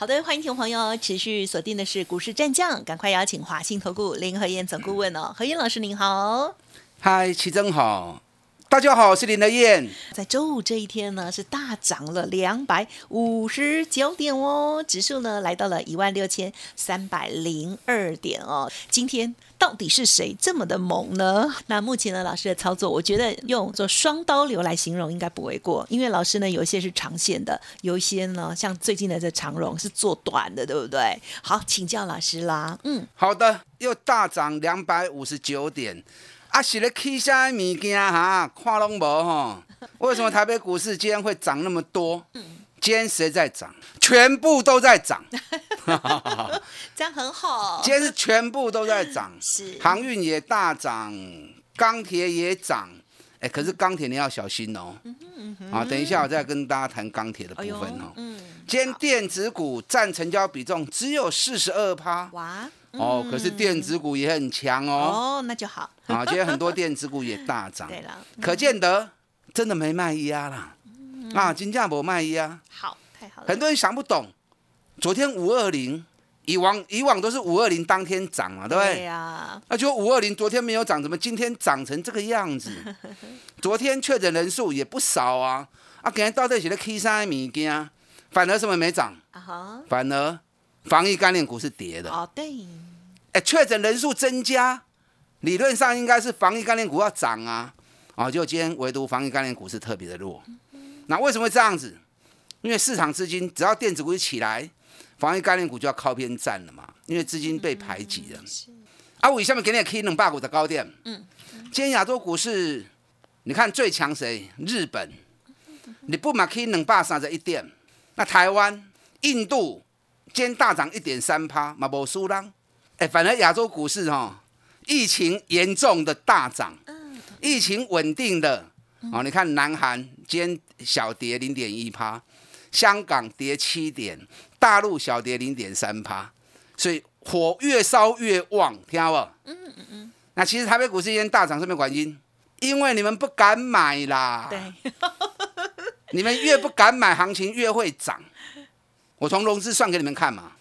好的，欢迎听众朋友持续锁定的是股市战将，赶快邀请华信投顾林和燕总顾问哦，何燕老师您好。嗨，齐真好，大家好，我是林德燕。在周五这一天呢，是大涨了两百五十九点哦，指数呢来到了一万六千三百零二点哦。今天到底是谁这么的猛呢？那目前呢，老师的操作，我觉得用做双刀流来形容应该不为过，因为老师呢有一些是长线的，有一些呢像最近的这长荣是做短的，对不对？好，请教老师啦。嗯，好的，又大涨两百五十九点。啊，是咧起啥物件哈？看拢无吼？为什么台北股市今天会涨那么多？今天谁在涨？全部都在涨，这样很好。今天是全部都在涨，是航运也大涨，钢铁也涨。哎，可是钢铁你要小心哦。嗯嗯啊，等一下我再跟大家谈钢铁的部分哦。嗯，今天电子股占成交比重只有四十二趴。哇。哦，可是电子股也很强哦。哦，那就好。啊，今天很多电子股也大涨。对了，可见得真的没卖压啦。啊，金价不卖压。好，太好了。很多人想不懂，昨天五二零，以往以往都是五二零当天涨嘛，对不对？对呀。那就五二零昨天没有涨，怎么今天涨成这个样子？昨天确诊人数也不少啊。啊，今天到底是在 K 三物件，反而什么没涨？啊哈。反而。防疫概念股是跌的哦，对，哎，确诊人数增加，理论上应该是防疫概念股要涨啊，啊，就今天唯独防疫概念股是特别的弱，那为什么会这样子？因为市场资金只要电子股一起来，防疫概念股就要靠边站了嘛，因为资金被排挤了。啊，我下面给你 K 冷霸股的高点，嗯，今天亚洲股市，你看最强谁？日本，你不买 K 冷霸三十一点，那台湾、印度。今天大涨一点三趴，嘛无输啦。哎，反而亚洲股市哈，疫情严重的大涨，疫情稳定的哦。你看南韩今天小跌零点一趴，香港跌七点，大陆小跌零点三趴，所以火越烧越旺，听到不？嗯嗯嗯。那其实台北股市今天大涨是没有原因，因为你们不敢买啦。对。你们越不敢买，行情越会涨。我从融资算给你们看嘛，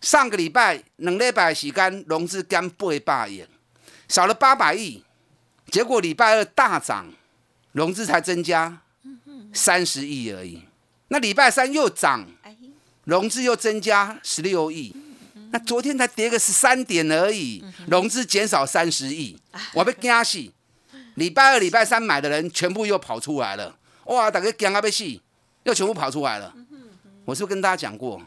上个礼拜两礼拜时间融资减八百亿，少了八百亿，结果礼拜二大涨，融资才增加三十亿而已。那礼拜三又涨，融资又增加十六亿，那昨天才跌个十三点而已，融资减少三十亿，我被惊死。礼拜二、礼拜三买的人全部又跑出来了，哇，大家惊啊被死，又全部跑出来了。我是不是跟大家讲过，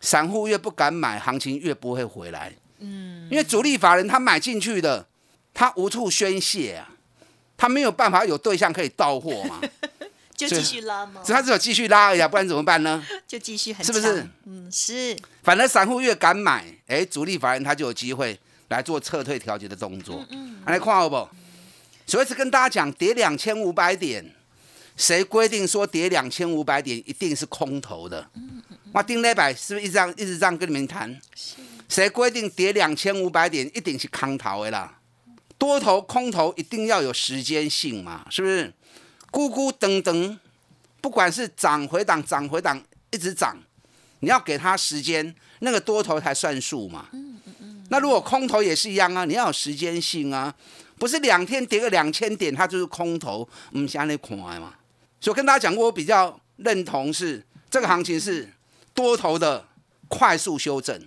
散户越不敢买，行情越不会回来。嗯，因为主力法人他买进去的，他无处宣泄啊，他没有办法有对象可以到货嘛，就继续拉嘛。他只有继续拉呀，不然怎么办呢？就继续很是不是？嗯，是。反而散户越敢买，哎，主力法人他就有机会来做撤退调节的动作。嗯，来看好不？所以是跟大家讲，跌两千五百点。谁规定说跌两千五百点一定是空头的？我丁磊百是不是一直这样一直这样跟你们谈？谁规定跌两千五百点一定是空头的啦？多头空头一定要有时间性嘛？是不是？咕咕噔噔，不管是涨回档涨回档一直涨，你要给他时间，那个多头才算数嘛？那如果空头也是一样啊，你要有时间性啊，不是两天跌个两千点，它就是空头，唔是安尼看嘛？所以跟大家讲过，我比较认同是这个行情是多头的快速修正。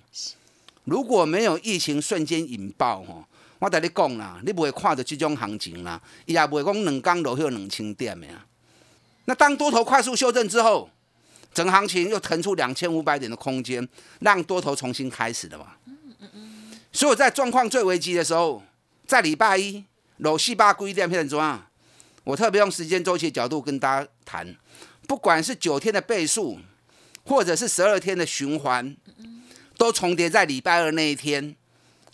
如果没有疫情瞬间引爆吼，我跟你讲啦，你不会看到这种行情啦，也不会讲两刚落去两千点的。那当多头快速修正之后，整行情又腾出两千五百点的空间，让多头重新开始的嘛。所以在状况最危机的时候，在礼拜一落四百几点片怎样？我特别用时间周期角度跟大家谈，不管是九天的倍数，或者是十二天的循环，都重叠在礼拜二那一天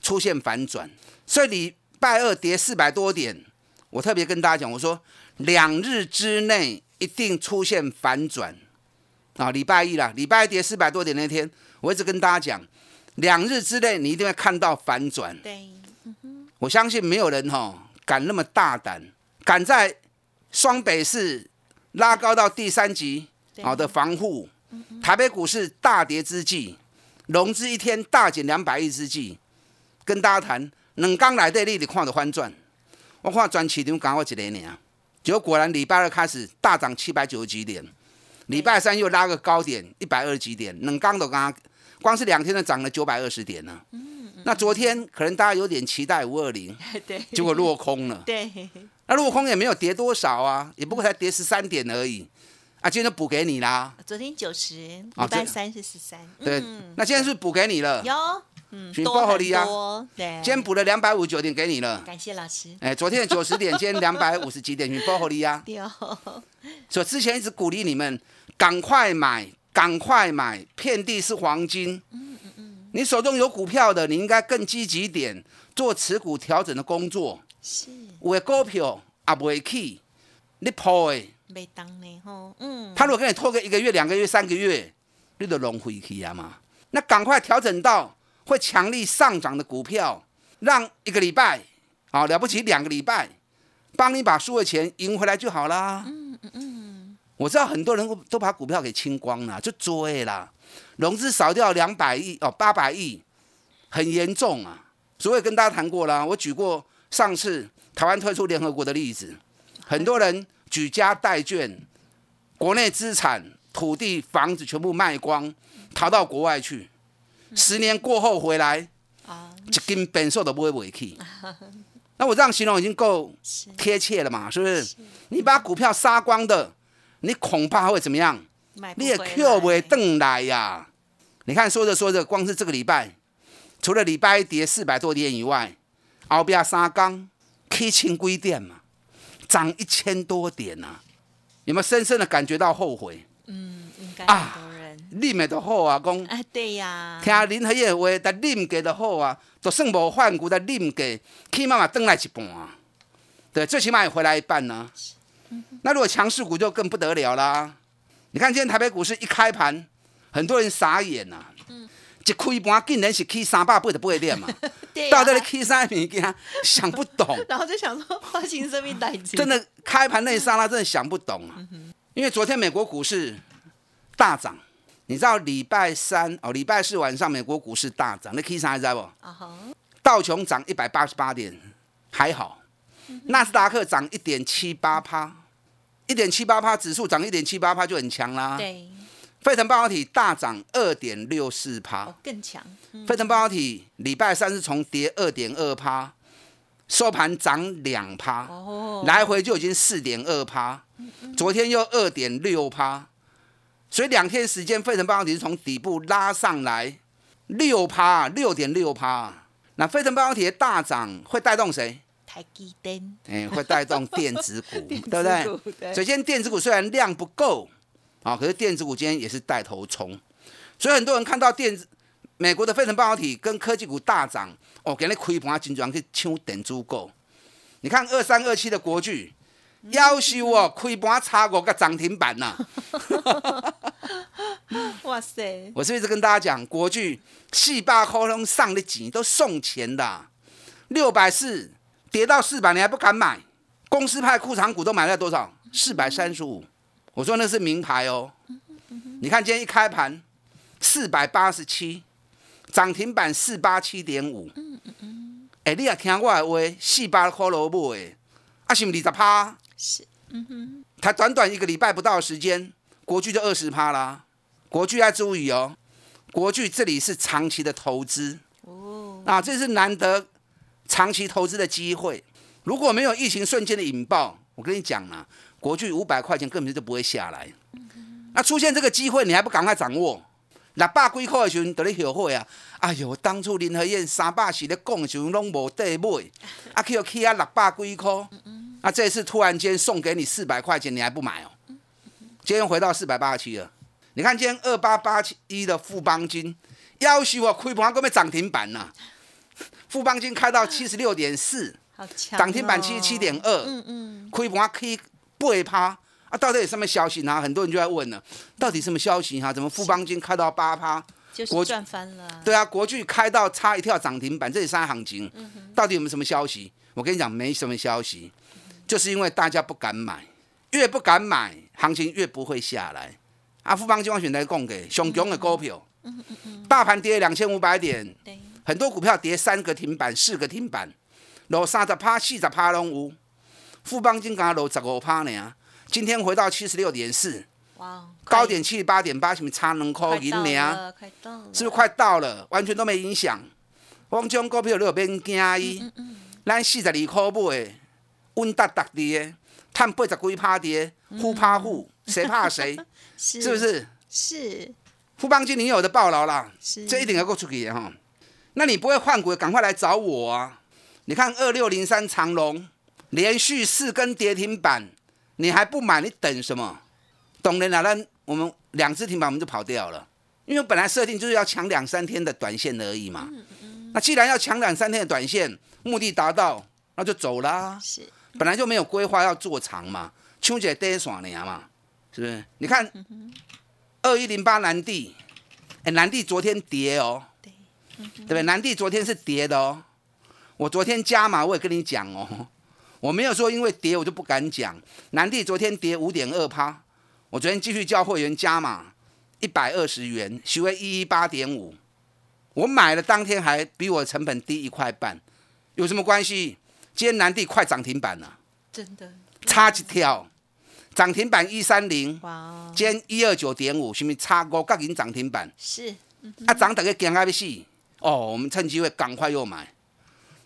出现反转。所以礼拜二跌四百多点，我特别跟大家讲，我说两日之内一定出现反转啊！礼拜一啦，礼拜一跌四百多点那天，我一直跟大家讲，两日之内你一定会看到反转。对，我相信没有人哈敢那么大胆，敢在双北市拉高到第三级好的防护，台北股市大跌之际，融资一天大减两百亿之际，跟大家谈，冷刚来的你你看的翻转，我看全市场讲我一个年，结果果然礼拜二开始大涨七百九十几点，礼拜三又拉个高点一百二十几点，冷刚都刚光是两天就涨了九百二十点呢。那昨天可能大家有点期待五二零，对，结果落空了。对，那陆空也没有跌多少啊，也不过才跌十三点而已。啊，今天就补给你啦。昨天九十，礼拜三是十三，对，嗯那今天是补给你了。有，嗯，请多很报合理啊多，对，今天补了两百五十九点给你了。感谢老师，哎，昨天的九十点，今天两百五十几点，你报合理啊。对哦，所以之前一直鼓励你们赶快买，赶快买，遍地是黄金。你手中有股票的，你应该更积极一点，做持股调整的工作。是有的股票也未起，你抛的，没当呢吼，嗯，他如果跟你拖个一个月、两个月、三个月，你就浪费去啊嘛。那赶快调整到会强力上涨的股票，让一个礼拜，啊了不起两个礼拜，帮你把输的钱赢回来就好啦。嗯嗯嗯。我知道很多人都把股票给清光了，就追啦，融资少掉两百亿哦，八百亿，很严重啊。所以跟大家谈过啦，我举过上次台湾退出联合国的例子，很多人举家带眷，国内资产、土地、房子全部卖光，逃到国外去。十年过后回来，啊，一根本寿都不会回去。那我这样形容已经够是贴切了嘛？是不是？你把股票杀光的，你恐怕会怎么样？你也买不回 Q 不会来邓来呀。你看，说着说着，光是这个礼拜，除了礼拜一跌四百多点以外，后边三缸 K 清规点嘛，涨一千多点呐、有没有深深的感觉到后悔？嗯，应该啊很多人，啉的都好啊，讲哎，对呀，听林和燕的话，但啉过就好啊，就算无换股，但啉过，起码嘛登来一半啊。对，最起码也回来一半呢、那如果强势股就更不得了啦。你看今天台北股市一开盘，很多人傻眼呐、一开盘竟然是起三百八十八点嘛，对到底呀你起啥物件？想不懂。然后就想说发行生命代志，真的开盘那一刹那，真的想不懂啊。因为昨天美国股市大涨，你知道礼拜三哦，礼拜四晚上美国股市大涨，那 K 啥知道不？啊哈，道琼涨一百八十八点，还好。纳斯达克涨一点七八趴，一点七八趴，指数涨一点七八趴就很强啦。对，费城半导体大涨二点六四趴哦，，更强，嗯费城半导体礼拜三是从跌二点二趴，收盘涨两趴。哦，来回就已经四点二趴，昨天又二点六趴，所以两天时间，费城半导体是从底部拉上来六趴，六点六趴。那费城半导体的大涨会带动谁？台积电，哎、会带动电子股，电子对不对？股对所以今天电子股虽然量不够啊，可是电子股今天也是带头冲，所以很多人看到电子美国的费城半导体跟科技股大涨，哦，给你开盘金砖去抢电子股。你看二三二七的国巨，要求哦，开盘差五个涨停板呐、哇塞，我是不是一直跟大家讲，国巨四百块拢上的钱都送钱的，六百四跌到四百，你还不敢买？公司派库藏股都买了多少？四百三十五。我说那是名牌哦。你看今天一开盘，四百八十七，涨停板四八七点五。哎，你也听我的话，四百块落买，啊是不是二十趴？是，嗯哼才短短一个礼拜不到的时间，国巨就二十趴啦。国巨要注意哦，国巨这里是长期的投资哦，啊，这是难得长期投资的机会。如果没有疫情瞬间的引爆，我跟你讲啊，国巨五百块钱根本就不会下来。那出现这个机会，你还不赶快掌握？六百几块的时候，就咧后悔啊！哎呦，当初林和燕三百是咧讲的时候，拢无地买，啊，去去啊六百几块，啊，这次突然间送给你四百块钱，你还不买哦？今天回到四百八十七了。你看今天二八八七一的富邦金，要求我开盘根本涨停板呐、富邦金开到七十六点四，涨停板七十七点二，嗯嗯，开盘可以八趴啊！到底有什么消息呢？很多人就在问了，到底什么消息哈？怎么富邦金开到八趴？就是赚翻了、啊，对啊，国巨开到差一跳涨停板，这里三行情。到底有没有什么消息？我跟你讲，没什么消息，就是因为大家不敢买，越不敢买，行情越不会下来。啊，富邦金我选择供给熊熊的股票，大盘跌两千五百点，对，很多股票跌三个停板、四个停板，落三十趴、四十趴拢有。富邦金刚落十五趴呢，今天回到七十六点四，哇，高点七十八点八，什么差两块银呢？到了，快到了，是不是快到了？完全都没影响。我讲这种股票你有免惊伊，咱四十二块买，稳达达跌，赚八十几趴跌，互怕互，谁怕谁？是是不？是？是富邦金你有的报劳啦，是，这一定要够出去的哈。那你不会换股，赶快来找我啊！你看二六零三长隆连续四根跌停板，你还不买，你等什么？懂人了，那我们两只停板我们就跑掉了，因为本来设定就是要抢两三天的短线而已嘛。那既然要抢两三天的短线，目的达到，那就走啦。是本来就没有规划要做长嘛，秋姐跌爽了嘛，是不是？你看二一零八南地，哎，南地昨天跌哦，对对不对？南地昨天是跌的哦。我昨天加码，我也跟你讲哦，我没有说因为跌我就不敢讲。南地昨天跌五点二趴，我昨天继续叫会员加码一百二十元，许为一一八点五。我买了当天还比我成本低一块半，有什么关系？今天南地快涨停板了，真的，差几跳，涨停板一三零，哇，今天一二九点五，是不是差五角银涨停板？是啊，涨大概惊啊要死！哦，我们趁机会赶快又买。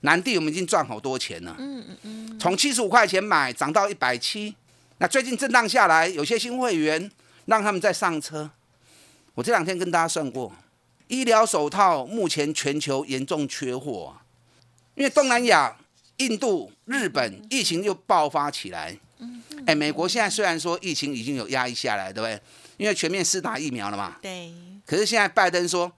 南地我们已经赚好多钱了，嗯嗯嗯，从七十五块钱买涨到一百七，那最近震荡下来，有些新会员让他们再上车。我这两天跟大家算过，医疗手套目前全球严重缺货、啊，因为东南亚、印度、日本疫情又爆发起来。哎，美国现在虽然说疫情已经有压抑下来，对不对？因为全面施打疫苗了嘛。对可是现在拜登说，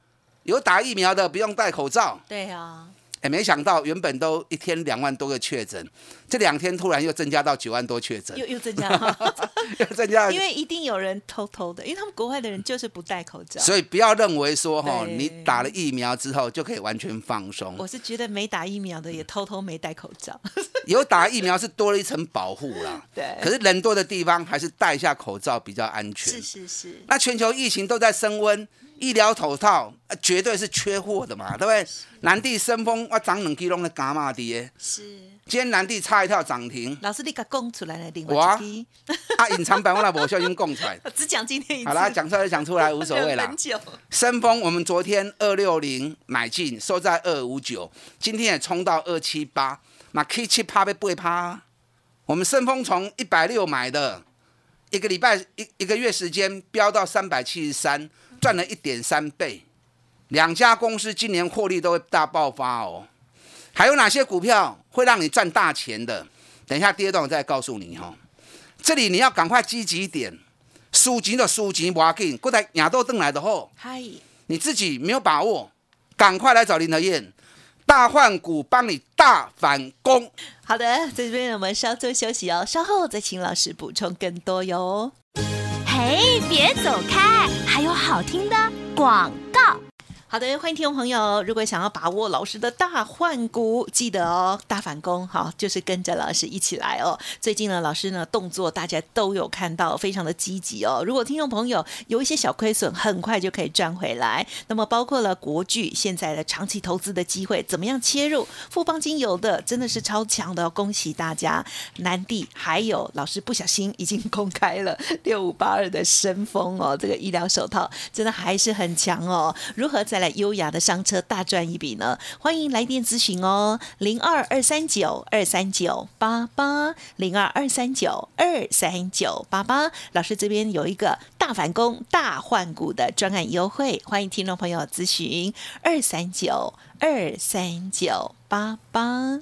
有打疫苗的不用戴口罩。对啊，哎，没想到原本都一天两万多个确诊，这两天突然又增加到九万多确诊，又又增加了，又增加因为一定有人偷偷的，因为他们国外的人就是不戴口罩。所以不要认为说哈，对你打了疫苗之后就可以完全放松。我是觉得没打疫苗的也偷偷没戴口罩。有打疫苗是多了一层保护啦，对，可是人多的地方还是戴一下口罩比较安全。是是是，那全球疫情都在升温，医疗头套、呃绝对是缺货的嘛，对不对？南地生风，我涨两 K 拢在加码跌，是今天南地差一跳涨停，老师你给供出来了，另外一，啊，隐藏版我那不小心供出来。只讲今天一次，好啦，讲出来就讲出来，无所谓啦忍很。久，深丰我们昨天二六零买进，收在二五九，今天也冲到二七八，那 K 七趴被八趴。我们深丰从一百六买的，一个礼拜一一个月时间飙到三百七十三，赚了一点三倍。两家公司今年获利都会大爆发哦。还有哪些股票会让你赚大钱的？等一下第二段我再告诉你哈、这里你要赶快积极一点，输钱就输钱，不要紧，过来亚豆登来的后。嗨，你自己没有把握，赶快来找林德燕，大换股帮你大反攻。好的，在这边我们稍作休息哦，稍后再请老师补充更多哟。嘿，别走开，还有好听的广告。好的，欢迎听众朋友，如果想要把握老师的大换股，记得哦，大反攻，好，就是跟着老师一起来哦。最近呢，老师呢动作大家都有看到，非常的积极哦。如果听众朋友有一些小亏损，很快就可以赚回来。那么包括了国巨现在的长期投资的机会，怎么样切入？富邦金有的真的是超强的哦，恭喜大家！南地还有老师不小心已经公开了六五八二的深丰哦，这个医疗手套真的还是很强哦。如何在再来优雅的上车大赚一笔呢？欢迎来电咨询哦，零二二三九二三九八八零二二三九二三九八八。老师这边有一个大反攻、大换股的专案优惠，欢迎听众朋友咨询二三九二三九八八。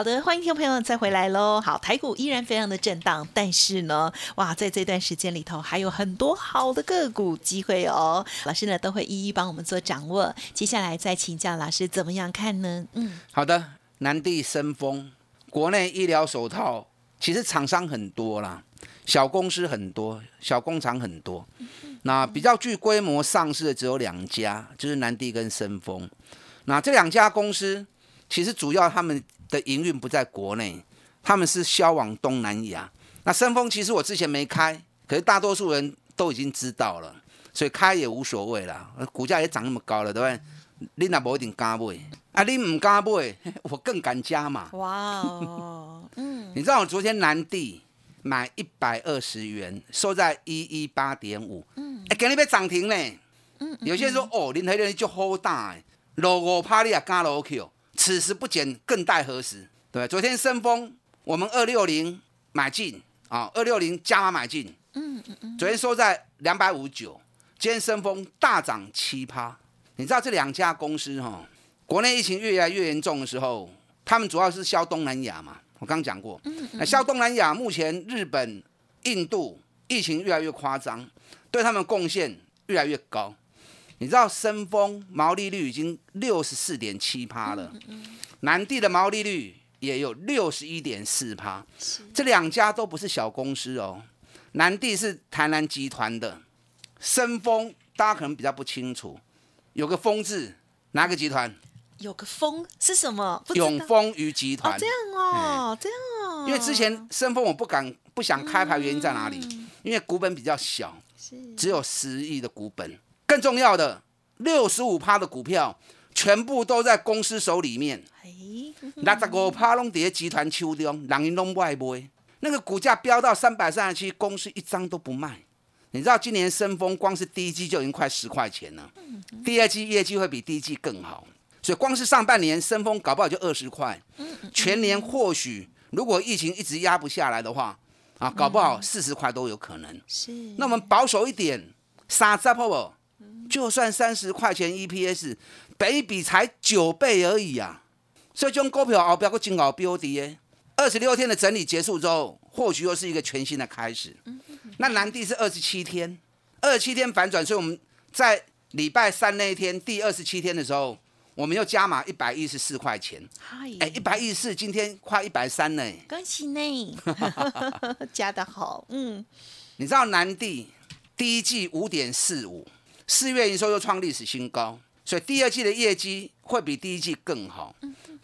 好的，欢迎听众朋友再回来喽。好，台股依然非常的震荡，但是呢，哇，在这段时间里头还有很多好的个股机会哦。老师呢都会一一帮我们做掌握。接下来再请教老师怎么样看呢？嗯，好的，南地生风，国内医疗手套其实厂商很多啦，小公司很多，小工厂很多。那比较具规模上市的只有两家，就是南地跟生风。那这两家公司其实主要他们的营运不在国内，他们是销往东南亚。那生风其实我之前没开，可是大多数人都已经知道了，所以开也无所谓啦。股价也涨那么高了，对不对？你那不一定敢买，啊，你唔敢买，我更敢加嘛。哇哦，嗯，你知道我昨天南地买一百二十元，收在一一八点五，嗯，哎，给你被涨停嘞。嗯，有些人说哦，林黑人就好大，落五趴你也敢落去哦。此时不减，更待何时？对，昨天升风，我们二六零买进啊，二六零加码买进。嗯嗯嗯。昨天收在两百五十九，今天升风大涨七趴。你知道这两家公司哈，国内疫情越来越严重的时候，他们主要是销东南亚嘛。我刚讲过，那销东南亚，目前日本、印度疫情越来越夸张，对他们贡献越来越高。你知道深丰毛利率已经六十四点七趴了，南地的毛利率也有六十一点四趴，这两家都不是小公司哦。南地是台南集团的，深丰大家可能比较不清楚，有个丰字，哪个集团？有个丰是什么？永丰余集团。哦，这样哦，这样哦。因为之前深丰我不敢不想开牌，原因在哪里？因为股本比较小，只有十亿的股本。更重要的，六十五趴的股票全部都在公司手里面。那十五趴拢在集团手中，人因拢不爱买。那个股价飙到三百三十七，公司一张都不卖。你知道今年升丰光是第一季就已经快十块钱了，第二季业绩会比第一季更好。所以光是上半年升丰搞不好就二十块，全年或许如果疫情一直压不下来的话，啊，搞不好四十块都有可能。是。那我们保守一点，三十不？就算三十块钱 EPS，北比才九倍而已啊！所以这种股票后标个金鳌标的耶，二十六天的整理结束之后，或许又是一个全新的开始。那南地是二十七天，二十七天反转，所以我们在礼拜三那一天，第二十七天的时候，我们又加码一百一十四块钱。哎，一百一十四，今天快一百三呢！恭喜呢，加的好。嗯，你知道南地第一季五点四五。四月营收又创历史新高，所以第二季的业绩会比第一季更好。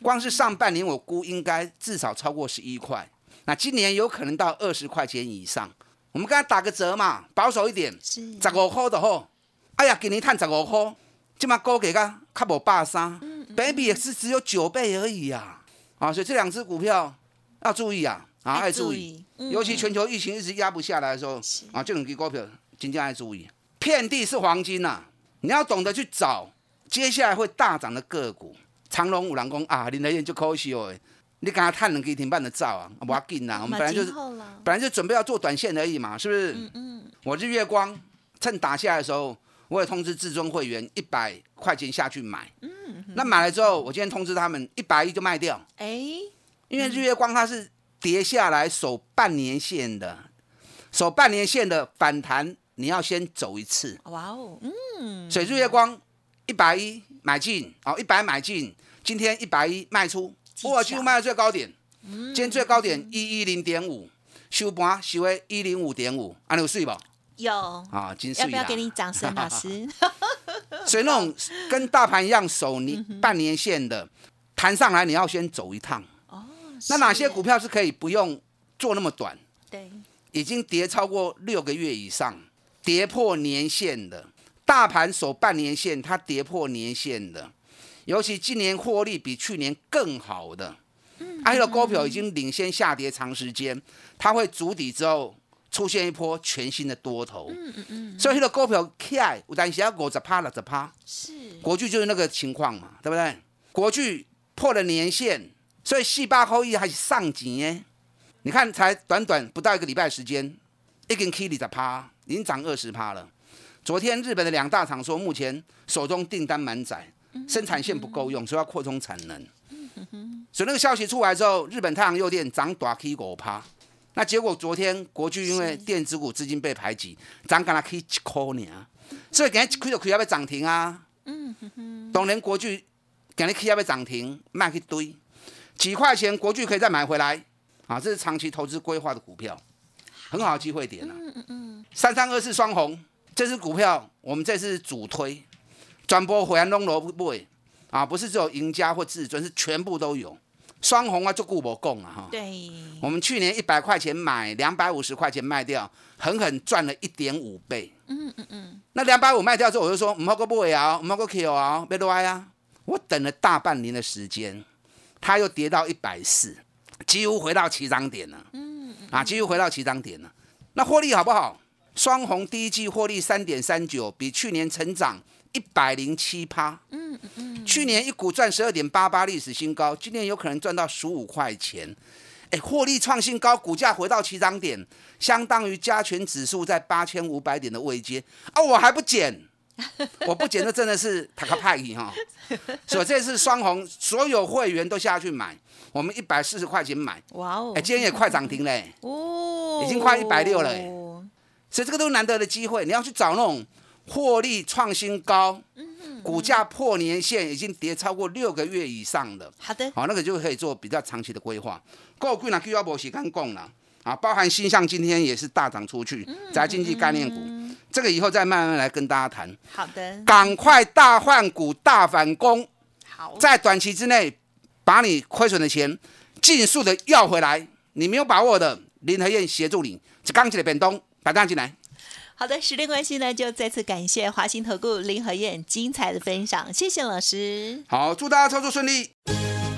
光是上半年我估应该至少超过十一块，那今年有可能到二十块钱以上。我们跟他打个折嘛，保守一点，十五块的吼。哎呀，今年赚十五块，这么高给个卡无八三，baby 也是只有九倍而已呀。啊，所以这两只股票要注意啊，啊，要注意，尤其全球疫情一直压不下来的时候，啊，这种股票真正要注意。遍地是黄金呐！你要懂得去找接下来会大涨的个股。长隆五郎公啊，林德燕就可惜哦，你刚刚探能给停半的照啊，我要紧呐。我们本来就是本来就准备要做短线而已嘛，是不是？嗯嗯。我日月光趁打下来的时候，我也通知至尊会员一百块钱下去买。嗯。那买了之后，我今天通知他们一百亿就卖掉。哎。因为日月光它是跌下来守半年线的，守半年线的反弹。你要先走一次，哇哦，嗯，水日月光一百一买进，哦，一百买进，今天一百一卖出，我几乎卖到最高点，今天最高点一一零点五，收盘收为一零五点五，安有睡不？有。啊，金要不要给你掌声，老师？所以那种跟大盘一样守你半年线的，弹上来你要先走一趟。哦，那哪些股票是可以不用做那么短？对。已经跌超过六个月以上，跌破年线的，大盘守半年线，它跌破年线的，尤其今年获利比去年更好的，还有股票已经领先下跌长时间，它会筑底之后出现一波全新的多头，嗯嗯嗯，所以那个股票起来，有但是要五十趴六十趴，是。国巨就是那个情况嘛，对不对？国巨破了年线，所以四八扣一还是上级耶。你看，才短短不到一个礼拜时间，一根 K 里的趴，已经涨二十趴了。昨天日本的两大厂说，目前手中订单满载，生产线不够用，所以要扩充产能。所以那个消息出来之后，日本太阳诱电涨大 K 五趴。那结果昨天国巨因为电子股资金被排挤，涨干了 K 一块呢，所以今日一开就开要要涨停啊。当然国巨今日 K 要要涨停，卖去堆，几块钱国巨可以再买回来啊！这是长期投资规划的股票，很好的机会点啊。三三二四双红，这支股票我们这次主推，转播回安龙罗不会啊，不是只有赢家或至尊，是全部都有。双红啊，就顾我供啊哈。对，我们去年一百块钱买，两百五十块钱卖掉，狠狠赚了一点五倍。嗯嗯嗯，那两百五卖掉之后，我就说唔好个不会啊，唔好个 Q 啊，别落啊。我等了大半年的时间，它又跌到一百四，几乎回到起涨点了。嗯，啊，继续回到起涨点了。那获利好不好？双红第一季获利三点三九，比去年成长一百零七趴。嗯嗯，去年一股赚十二点八八，历史新高，今年有可能赚到十五块钱。哎，获利创新高，股价回到起涨点，相当于加权指数在八千五百点的位阶啊！我还不减，我不减，那真的是塔克派哈。所以这次双红，所有会员都下去买，我们一百四十块钱买，哇哦。哎，，今天也快涨停嘞，哦，已经快一百六了。欸所以这个都是难得的机会，你要去找那种获利创新高，股价破年线，已经跌超过六个月以上的。好的，好，那个就可以做比较长期的规划。够贵呢，Q 要无时间供了啊，包含新向今天也是大涨出去，在经济概念股，这个以后再慢慢来跟大家谈。好的，赶快大换股、大反攻，好，在短期之内把你亏损的钱尽速的要回来。你没有把握的，林和燕协助你，这刚起来变动，把单进来。好的，时间关系呢，就再次感谢华兴投顾林和燕精彩的分享，谢谢老师。好，祝大家操作顺利。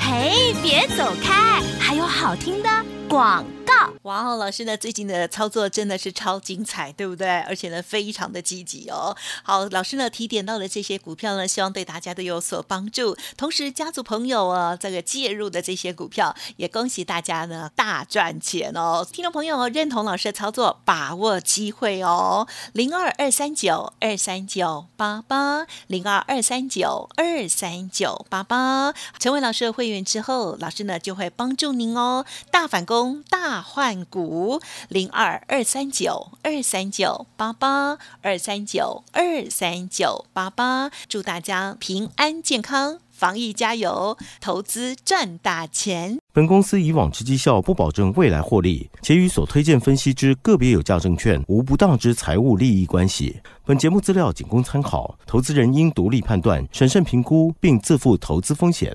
嘿，别走开，还有好听的广告。哇哦，老师呢最近的操作真的是超精彩，对不对？而且呢非常的积极哦。好，老师呢提点到的这些股票呢，希望对大家都有所帮助。同时，家族朋友啊，这个介入的这些股票，也恭喜大家呢大赚钱哦。听众朋友认同老师的操作，把握机会哦。零二二三九二三九八八，零二二三九二三九八八，成为老师的会员之后，老师呢就会帮助您哦，大反攻大、换股，零二二三九二三九八八二三九二三九八八，祝大家平安健康，防疫加油，投资赚大钱。本公司以往之绩效不保证未来获利，且与所推荐分析之个别有价证券无不当之财务利益关系。本节目资料仅供参考，投资人应独立判断、审慎评估，并自负投资风险。